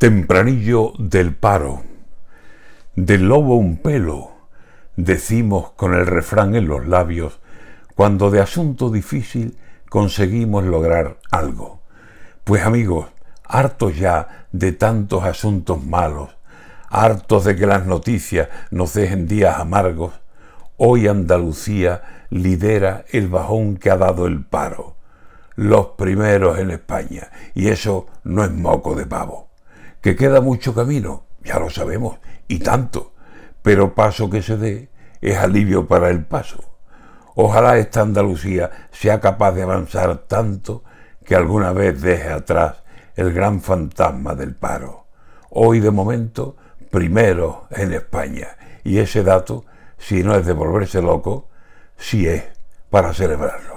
Tempranillo del paro, del lobo un pelo, decimos con el refrán en los labios, cuando de asunto difícil conseguimos lograr algo. Pues amigos, hartos ya de tantos asuntos malos, hartos de que las noticias nos dejen días amargos, hoy Andalucía lidera el bajón que ha dado el paro. Los primeros en España, y eso no es moco de pavo. Que queda mucho camino, ya lo sabemos, y tanto, pero paso que se dé es alivio para el paso. Ojalá esta Andalucía sea capaz de avanzar tanto que alguna vez deje atrás el gran fantasma del paro. Hoy de momento, primero en España. Y ese dato, si no es de volverse loco, sí es para celebrarlo.